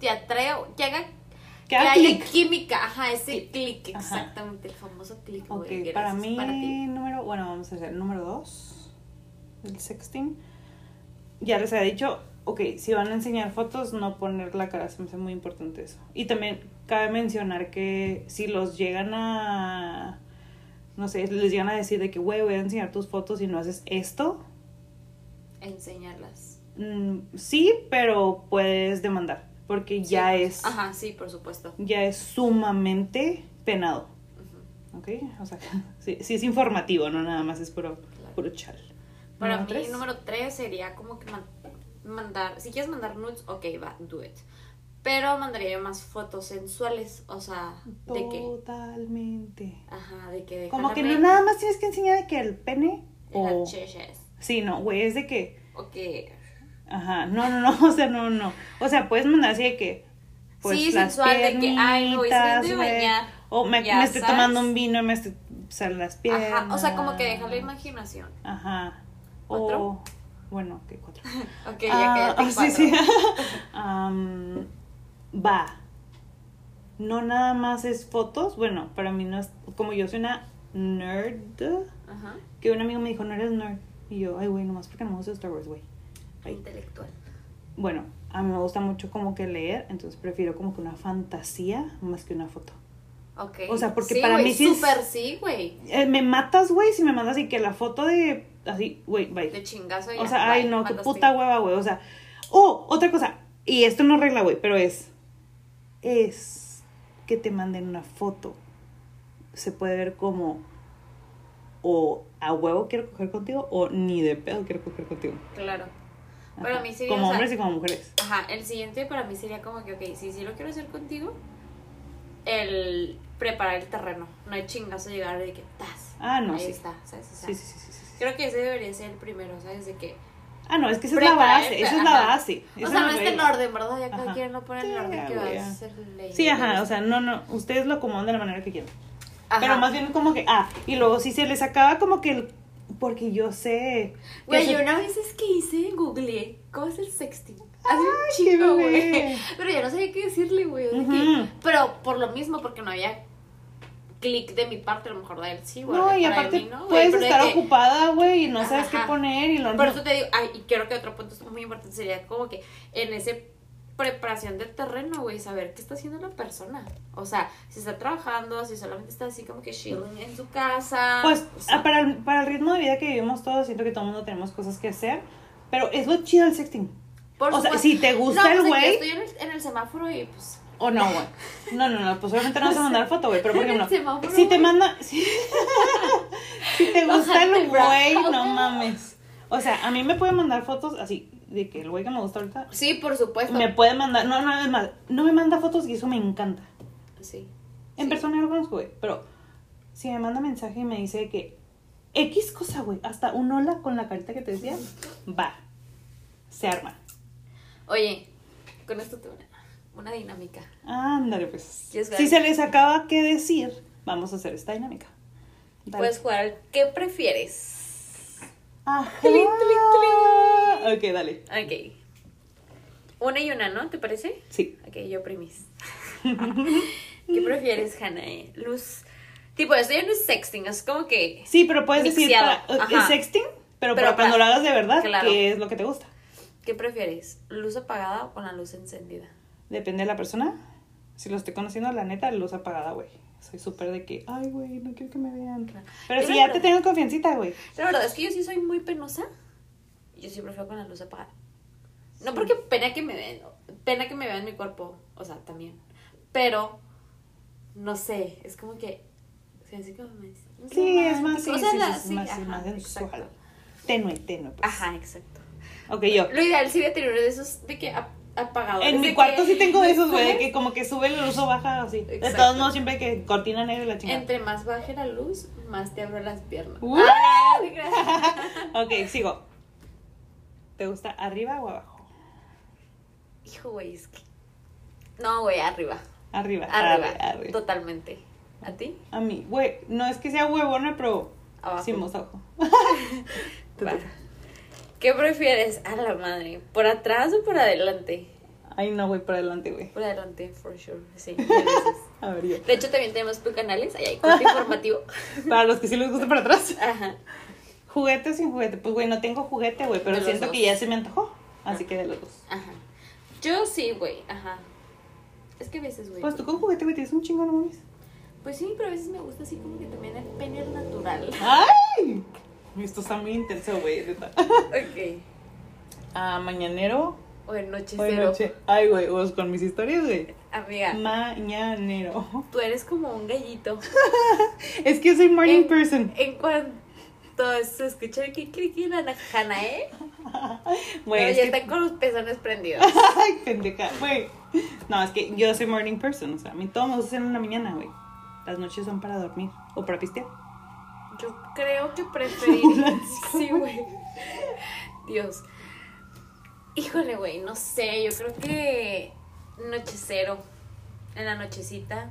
te atrae, que haga
Que haga
haya química, ajá, ese
Clic.
clic,
Ajá.
exactamente, el famoso clic,
Ok,
güey.
para mí,
Para ti.
número, bueno, vamos a hacer número dos del sexting. Ya les había dicho, ok, si van a enseñar fotos, no poner la cara, se me hace muy importante eso. Y también cabe mencionar que si los llegan a, no sé, les llegan a decir de que, güey, voy a enseñar tus fotos y no haces esto,
Enseñarlas.
mm, sí, pero puedes demandar, porque ya
Sí,
es,
Ajá, sí, por supuesto.
ya es sumamente penado.
Ujú.
¿Ok? O sea, [laughs] sí, sí es informativo, no nada más es puro,
Claro.
puro chal.
Para mí,
tres.
número tres sería como que man- mandar, si quieres mandar nudes, ok, va, do it. Pero mandaría yo más fotos sensuales, o sea, de que,
Totalmente.
ajá, de que
Como que no nada más tienes que enseñar de que el pene o...
las cheches.
Sí, no, güey, es de que...
O que,
Ajá, no, no, no, [laughs] o sea, no, no. O sea, puedes mandar así de que. Pues,
Sí,
las
sensual, de que, ay, de bañar,
O me,
ya
me estoy
sabes.
tomando un vino y me estoy. O sea, las piernas.
Ajá, o sea, como que deja la imaginación.
Ajá.
¿Otro?
O. Bueno, ¿qué cuatro? [laughs]
Ok, ya
Ah,
quédate en [laughs]
sí, sí. Am, va. No nada más es fotos. Bueno, para mí no es. Como yo soy una nerd.
Ajá,
Que un amigo me dijo, no eres nerd. Y yo, ay, güey, nomás porque no me gusta Star Wars, güey.
Intelectual.
Bueno, a mí me gusta mucho como que leer, entonces prefiero como que una fantasía más que una foto.
Ok.
O sea, porque
Sí,
para mí sí es-
sí, güey.
Eh, me matas, güey, si me mandas así que la foto de. Así, güey, bye.
De chingazo ya.
O sea, ay, no, qué puta hueva, güey. O sea, oh, otra cosa. Y esto no arregla, güey, pero es. Es que te manden una foto. Se puede ver como. O a huevo quiero coger contigo, o ni de pedo quiero coger contigo.
Claro. Para mí sería,
Como
o sea-
hombres y como mujeres.
Ajá, el siguiente para mí sería como que, ok, si sí lo quiero hacer contigo, el preparar el terreno. No hay chingazo llegar de que estás.
Ah, no,
Ahí
sí.
está, ¿sabes? O sea,
Sí, sí, sí, sí.
Creo que ese debería ser el primero, ¿sabes? De que.
Ah, no, es que esa es la base.
el-
Esa es la
ajá.
base.
O sea,
es
no en
regla.
orden, ¿verdad? Ya cada quien lo pone el orden que va a ser ley.
Sí, ajá, o sea, no, no, ustedes lo acomodan de la manera que quieran.
Ajá.
Pero más bien como que, ah, y luego si se les acaba como que el, porque yo sé.
Güey, yo una vez es que hice, googleé, ¿cómo es el sexting? Hace un
bebé.
güey. [laughs] Pero ya no sabía qué decirle, güey. Pero por lo mismo, porque no había clic de mi parte, a lo mejor de él sí, güey.
No, y aparte
mí no,
puedes estar ocupada, güey, y no sabes qué poner y lo
Por eso te digo, ay, y creo que otro punto muy importante sería como que en ese preparación del terreno, güey, saber qué está haciendo la persona. O sea, si está trabajando, si solamente está así como que chilling en su casa.
Pues
o sea,
ah, para, el, para el ritmo de vida que vivimos todos, siento que todo el mundo tenemos cosas que hacer, pero es lo chido del sexting.
por
o sea, si te gusta
No,
el
pues, que
güey-
Estoy en el, en el semáforo y pues.
O no, güey. No, no, no, pues obviamente no [laughs] vas a mandar foto, güey, pero por
el
ejemplo,
semáforo,
si te manda, si, [laughs] si te [laughs] gusta el güey, no mames. O sea, a mí me pueden mandar fotos así, de que el güey que me gusta ahorita,
Sí, por supuesto.
me puede mandar, no, no, es más, no me manda fotos y eso me encanta.
Sí.
En
Sí.
persona no lo conozco, güey, pero si me manda mensaje y me dice que X cosa, güey, hasta un hola con la carita que te decía, va, se arma.
Oye, con esto tengo una, una dinámica.
Ándale, pues. Si se les acaba que decir, vamos a hacer esta dinámica. Dale.
Puedes jugar al ¿qué prefieres?
Ajá. [laughs] Ok, dale.
Ok. Una y una, ¿no? ¿Te parece?
Sí.
Ok, yo primis. [laughs] ¿Qué prefieres, Hannah? eh? Luz. Tipo, esto ya no es sexting, es como que.
Sí, pero puedes decir para, es sexting, pero,
Pero
para cuando lo hagas de verdad,
claro.
¿qué es lo que te gusta?
¿Qué prefieres? ¿Luz apagada o con la luz encendida?
Depende de la persona. Si lo estoy conociendo, la neta, luz apagada, güey. Soy súper de que, ay, güey, no quiero que me vean.
Claro.
Pero
Yo
si ya
verdad-
te tengo confiancita, güey.
La verdad es que yo sí soy muy penosa. Yo sí prefiero con la luz apagada. No porque pena que me vean, pena que me vean mi cuerpo, o sea, también. Pero, no sé, es como que, más
Sí, es más, sí.
O sea,
sí,
la-
sí, es más,
ajá,
más sensual.
exacto.
Tenue, tenue, pues.
Ajá, exacto.
Ok, yo.
Lo ideal sería tener uno de esos de que ap- apagadores.
En
de
mi cuarto
que-
sí tengo de esos, güey, de que como que sube la luz o baja así. De
Exacto.
todos modos, siempre que cortina negra la chingada.
Entre más baje la luz, más te abro las piernas.
Uh.
Ah. [laughs]
Ok, sigo. ¿Te gusta arriba o abajo?
Hijo, güey, es que. No, güey, arriba.
Arriba.
Arriba.
arre, arre.
Totalmente. ¿A ti?
A mí, güey, no es que sea huevona, pero
Abajo.
sí, [laughs] toca.
¿Qué prefieres? A la madre. ¿Por atrás o por adelante?
Ay, no, güey, por adelante, güey.
Por adelante, for sure. Sí. [laughs]
A ver, yo.
De hecho, también tenemos tu canales. Ahí hay corte [laughs] informativo.
Para los que sí les gusta para atrás.
Ajá.
¿Juguete o sin juguete? Pues, güey, no tengo juguete, güey, pero siento
dos.
que ya se me antojó. Así que de los dos.
Ajá. Yo sí, güey. Ajá. Es que a veces, güey.
Pues tú con juguete, güey, tienes un chingo, no mames.
Pues sí, pero a veces me gusta así como que también el pene natural.
¡Ay! Esto está muy intenso, güey, neta.
ok.
Ah, mañanero
O en noche
o noche. Ay, güey, vos con mis historias, güey.
Amiga,
Mañanero.
tú eres como un gallito. [laughs]
Es que soy morning
En-
person.
En cuanto se escucha el kikiriki la najana, ¿eh? [laughs]
Güey,
Pero
es
ya
que-
está con los pezones prendidos. [laughs]
Ay, pendeja, güey. No, es que yo soy morning person, o sea, a mí todo me gusta hacer en la mañana, güey. Las noches son para dormir o para pistear.
Yo creo que preferiría. [laughs] Sí, güey. Dios. Híjole, güey, no sé, yo creo que noche cero, en la nochecita.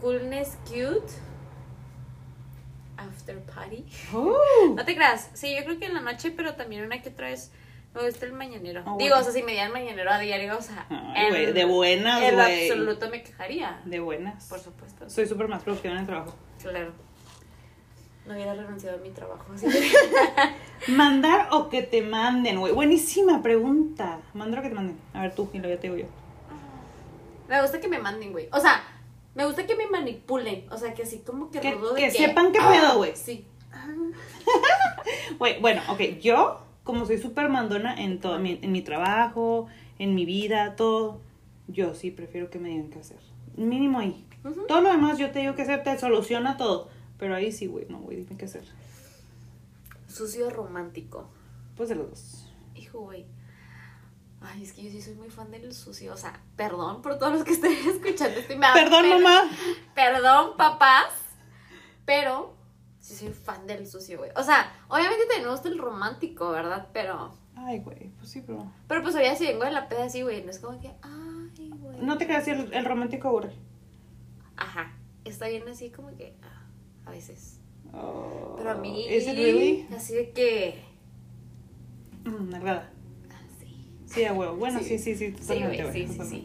Coolness cute. After party.
Uh,
No te creas, sí, yo creo que en la noche, pero también una que otra vez me gusta el mañanero.
Ah,
Digo,
bueno.
o sea, si me dieran mañanero a diario, o sea,
Ay, de buenas,
En lo absoluto me quejaría.
de buenas.
Por supuesto.
Soy súper más productiva en el trabajo.
Claro. No hubiera renunciado a mi trabajo. [laughs]
¿Mandar o que te manden, güey? Buenísima pregunta. ¿Mandar o que te manden? A ver tú, y luego ya te digo yo.
Me gusta que me manden, güey. O sea, me gusta que me manipulen. O sea, que así como que
Que-
rudo de
que sepan qué pedo, güey.
Sí. [laughs]
Güey, bueno, ok, yo, como soy súper mandona en todo, mi, en mi trabajo, en mi vida, todo, yo sí prefiero que me digan qué hacer. Mínimo ahí. Todo lo demás yo te digo qué hacer, te soluciona todo. Pero ahí sí, güey, no, güey, dime qué hacer.
Sucio romántico.
Pues de los dos.
Hijo, güey. Ay, es que yo sí soy muy fan del sucio. O sea, perdón por todos los que estén [laughs] escuchando. da
Perdón, mamá.
Perdón, papás. Pero sí soy fan del sucio, güey. O sea, obviamente también me gusta el romántico, ¿verdad? Pero.
Ay, güey, pues sí, pero...
Pero pues ahorita si vengo de la peda así, güey. No es como que. Ay, güey.
No te creas el, el romántico aburre.
Ajá. Está bien así como que. ah, a veces.
Oh,
Pero a mí.
¿Is it really?
Así de que.
Mm, me agrada.
Sí.
A huevo. Bueno, sí, sí, sí,
Sí,
totalmente.
Sí, sí, sí.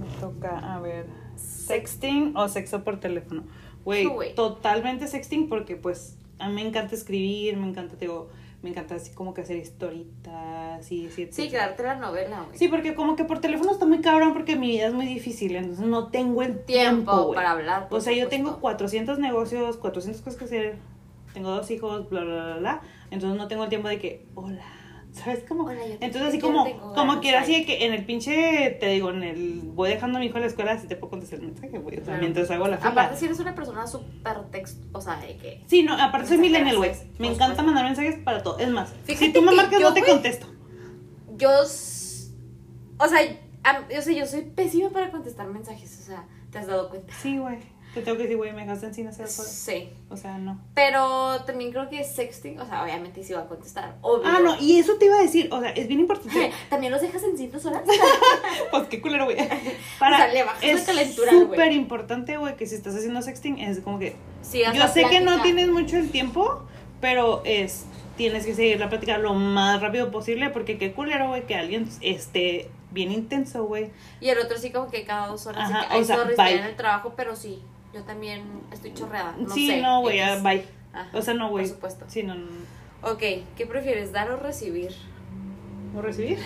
Me toca, a ver, sexting o sexo por teléfono. Güey, totalmente sexting porque pues a mí me encanta escribir, me encanta, digo, me encanta así como que hacer historitas y así,
Sí, quedarte la novela, güey.
Sí, porque como que por teléfono está muy cabrón porque mi vida es muy difícil, entonces no tengo el tiempo,
para hablar.
O sea, yo tengo 400 negocios, 400 cosas que hacer, tengo dos hijos, bla, bla, bla, bla, entonces no tengo el tiempo de que, hola, ¿sabes cómo?
Hola,
Entonces así como,
tengo
como quiera, así de que en el pinche, te digo, en el, voy dejando a mi hijo a la escuela, así te puedo contestar el mensaje, güey, o sea,
Claro.
mientras hago la fila.
Aparte, si eres una persona súper texto, o sea, de que.
Sí, no, aparte soy millennial, güey, me encanta
supuesto.
mandar mensajes para todo, es más,
Fíjate
si tú me marcas
yo,
no te contesto.
Yo. O sea, yo sé, yo soy pésima para contestar mensajes, o sea, ¿te has dado cuenta?
Sí, güey, te tengo que decir, güey, me dejaste en sin hacer cosas.
Sí.
O sea, no.
Pero también creo que sexting, o sea, obviamente sí va a contestar. Obvio.
Ah, no, y eso te iba a decir, o sea, es bien importante. [laughs]
También los dejas en cintas horas. [laughs]
Pues qué culero, güey. [laughs]
O sea, le bajas la
es
calentura, güey.
súper importante, güey, que si estás haciendo sexting es como que
Sigas
yo sé que no tienes mucho el tiempo, pero es tienes que seguir la plática lo más rápido posible porque qué culero, güey, que alguien esté bien intenso, güey.
Y el otro sí, como que cada dos horas.
Ajá,
Ajá, que, ay,
o sea,
sorry, en el trabajo, pero sí. Yo también estoy chorreada. No
sí,
sé,
no, güey, bye.
Ajá,
O sea, no, güey.
Por supuesto.
Sí, no, no.
Ok, ¿qué prefieres, dar o recibir?
¿No recibir?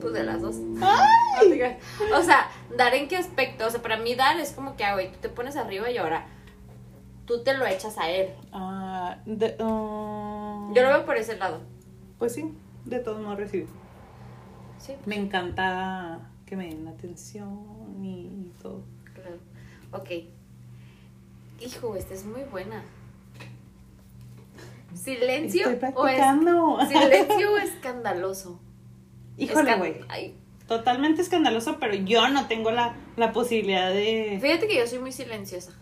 Pues de las dos. Creas. [laughs] O sea, dar en qué aspecto. O sea, para mí dar es como que, ah, güey, tú te pones arriba y ahora tú te lo echas a él.
Ah, de- ah,
Yo lo veo por ese lado.
Pues sí, de todos modos recibir.
Sí,
Me encanta que me den atención y todo.
claro. Ok. Hijo, esta es muy buena. Silencio
Estoy
o es
practicando.
silencio o [laughs] escandaloso.
Híjole, güey. Totalmente escandaloso, pero yo no tengo la, la posibilidad de.
Fíjate que yo soy muy silenciosa.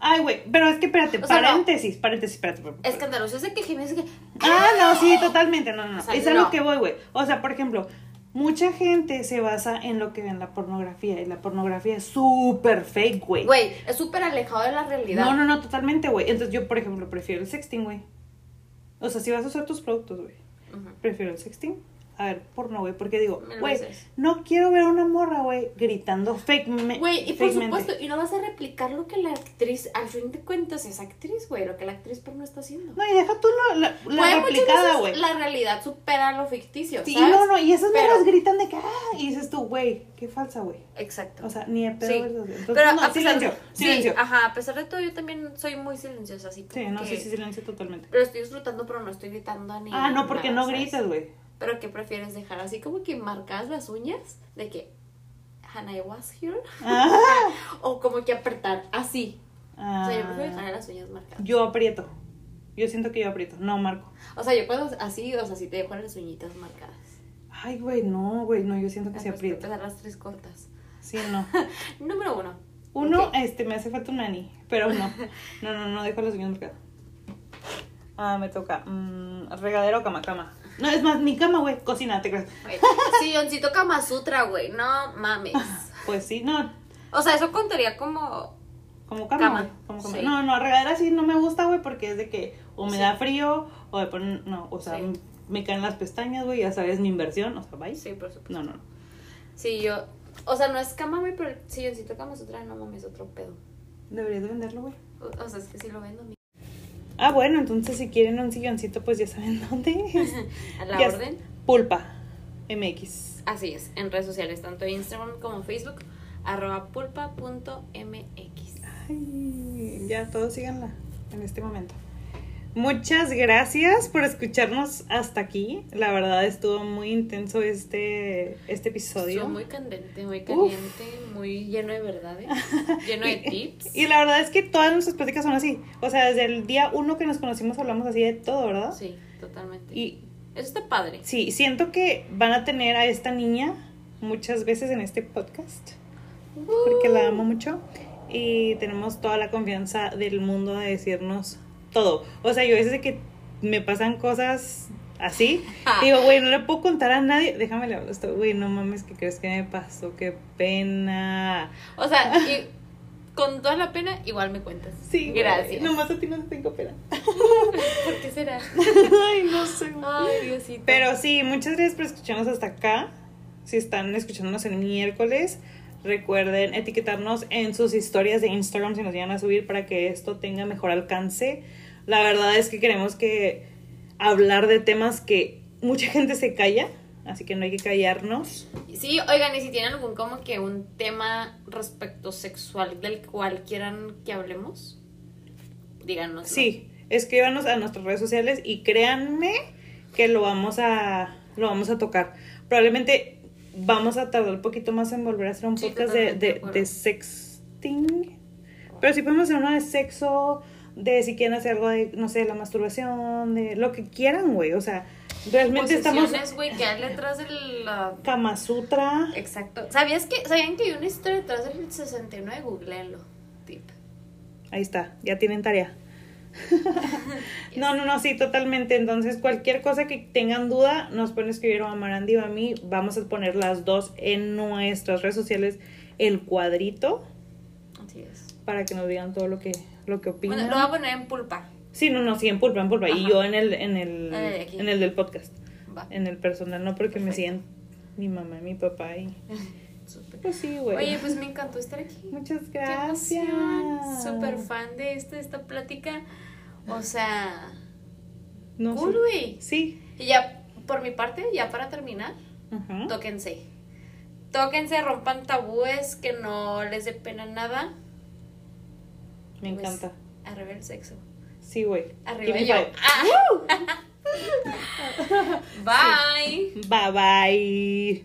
Ay, güey, pero es que espérate,
O sea, no.
paréntesis, paréntesis, espérate. espérate.
Escandaloso es de que Jiménez que
Ah, no, sí, totalmente, no, no, no.
O sea,
es a lo que voy, güey. O sea, por ejemplo, mucha gente se basa en lo que ve en la pornografía y la pornografía es súper fake, güey.
Güey, es súper alejado de la realidad.
No, no, no, totalmente, güey. Entonces yo, por ejemplo, prefiero el sexting, güey. O sea, si vas a usar tus productos, güey, prefiero el sexting. A ver, porno, güey, porque digo, güey, no quiero ver una morra, güey, gritando fake me-
Güey, y por supuesto, y no vas a replicar lo que la actriz, al fin de cuentas, es actriz, güey, lo que la actriz porno está haciendo.
No, y deja tú la, la, la replicada, güey.
La realidad supera lo ficticio,
Sí,
¿sabes?
no, no, y esas
Pero-
morras gritan de que, ah, y dices tú, güey, qué falsa, güey.
Exacto.
O sea, ni de pedo.
Sí.
Entonces,
Pero
no,
a
silencio,
de,
silencio.
Sí, ajá, a pesar de todo, yo también soy muy silenciosa, así
Sí, no,
que-
sí, sí, silencio totalmente.
Pero estoy disfrutando, pero no estoy gritando ni
Ah, no, porque
nada,
no
¿sabes?
gritas, güey.
Pero ¿qué prefieres dejar? Así como que marcas las uñas de que Hannah I was here
Ah, [laughs]
o como que apretar así. O sea, yo prefiero
ah,
dejar las uñas marcadas.
yo aprieto. Yo siento que yo aprieto. No, Marco.
O sea, yo puedo así, o sea, si te dejo las uñitas marcadas.
Ay, güey, no, güey, no, yo siento que
Ah,
se
pues,
aprieta.
las tres cortas.
Sí, no. [laughs]
Número uno.
Uno, este, me hace falta un nani, pero no. [laughs] No, no, no, dejo los uñas marcadas. Ah, me toca. Mm, regadero cama, cama. No, es más, mi cama, güey, cocina, te creas.
Silloncito Kama Sutra, güey. No mames.
Pues sí, no,
O sea, eso contaría como.
como cama,
Cama,
güey, como cama.
sí.
No, no, regadera sí no me gusta, güey, porque es de que o me
Sí.
da frío, o de poner, no, o sea,
Sí.
me caen las pestañas, güey, ya sabes, mi inversión, o sea, bye.
Sí, por supuesto.
No, no, no.
Sí, yo. O sea, no es cama, güey, pero el silloncito Kama Sutra, no mames, otro pedo.
Deberías de venderlo, güey.
O, o sea, es que sí lo vendo. mi-
Ah, bueno, entonces si quieren un silloncito, pues ya saben [laughs] dónde. [laughs]
A la
Ya-
orden.
Pulpa MX.
Así es, en redes sociales, tanto Instagram como Facebook, arroba pulpa.mx.
Ay, ya todos síganla en este momento. Muchas gracias por escucharnos hasta aquí. La verdad estuvo muy intenso este, este episodio.
Estuvo muy candente, muy caliente, muy lleno de verdades, [laughs] lleno de tips.
Y la verdad es que todas nuestras pláticas son así. O sea, desde el día uno que nos conocimos hablamos así de todo, ¿verdad?
Sí, totalmente.
Y
Eso está padre.
sí, siento que van a tener a esta niña muchas veces en este podcast. Porque la amo mucho. Y tenemos toda la confianza del mundo de decirnos todo. O sea, yo a veces que me pasan cosas así, digo, güey, no le puedo contar a nadie. Déjame le hablo esto, güey, no mames, ¿qué crees que me pasó? Qué pena.
O sea, y con toda la pena, igual me cuentas.
Sí,
Gracias.
Nomás a ti no te tengo pena. [laughs]
¿Por qué será?
Ay, no sé.
Ay, Diosito.
Pero sí, muchas gracias por escucharnos hasta acá. Si están escuchándonos el miércoles, recuerden etiquetarnos en sus historias de Instagram si nos llegan a subir para que esto tenga mejor alcance. La verdad es que queremos que hablar de temas que mucha gente se calla, así que no hay que callarnos.
Sí, oigan, y si tienen algún como que un tema respecto sexual del cual quieran que hablemos, díganos.
Sí, escríbanos a nuestras redes sociales y créanme que lo vamos a lo vamos a tocar. Probablemente vamos a tardar un poquito más en volver a hacer un
Sí,
podcast de,
de
sexting. Pero sí podemos hacer uno de sexo, de si quieren hacer algo de, no sé, la masturbación, de lo que quieran, güey. O sea, realmente estamos
güey, que hay detrás de la...
Kama Sutra.
Exacto. ¿Sabías que, ¿Sabían que hay una historia detrás del 69? Googleenlo. Tip.
Ahí está, ya tienen tarea. [laughs] No, no, no, sí, totalmente. Entonces, cualquier cosa que tengan duda, nos pueden escribir a Marandi o a mí. Vamos a poner las dos en nuestras redes sociales, el cuadrito,
Así es.
para que nos digan todo lo que, lo que opinan.
Bueno, lo voy a poner en pulpa.
Sí, no, no, sí, en pulpa, en pulpa. Y yo en el, en el,
Ah, de
en el del podcast,
Va.
en el personal, no porque me siguen mi mamá y mi papá. Y... [laughs]
Súper.
Pues sí, güey.
Oye, pues me encantó estar aquí.
Muchas gracias.
Súper fan de este, esta plática. O sea,
No
cool, güey.
Sí.
Y ya, por mi parte, ya para terminar, tóquense. Tóquense, rompan tabúes, que no les dé pena nada.
Me
Pues,
encanta.
Arriba el sexo.
Sí, güey.
Arriba yo. Ah. [laughs] Bye.
Bye bye.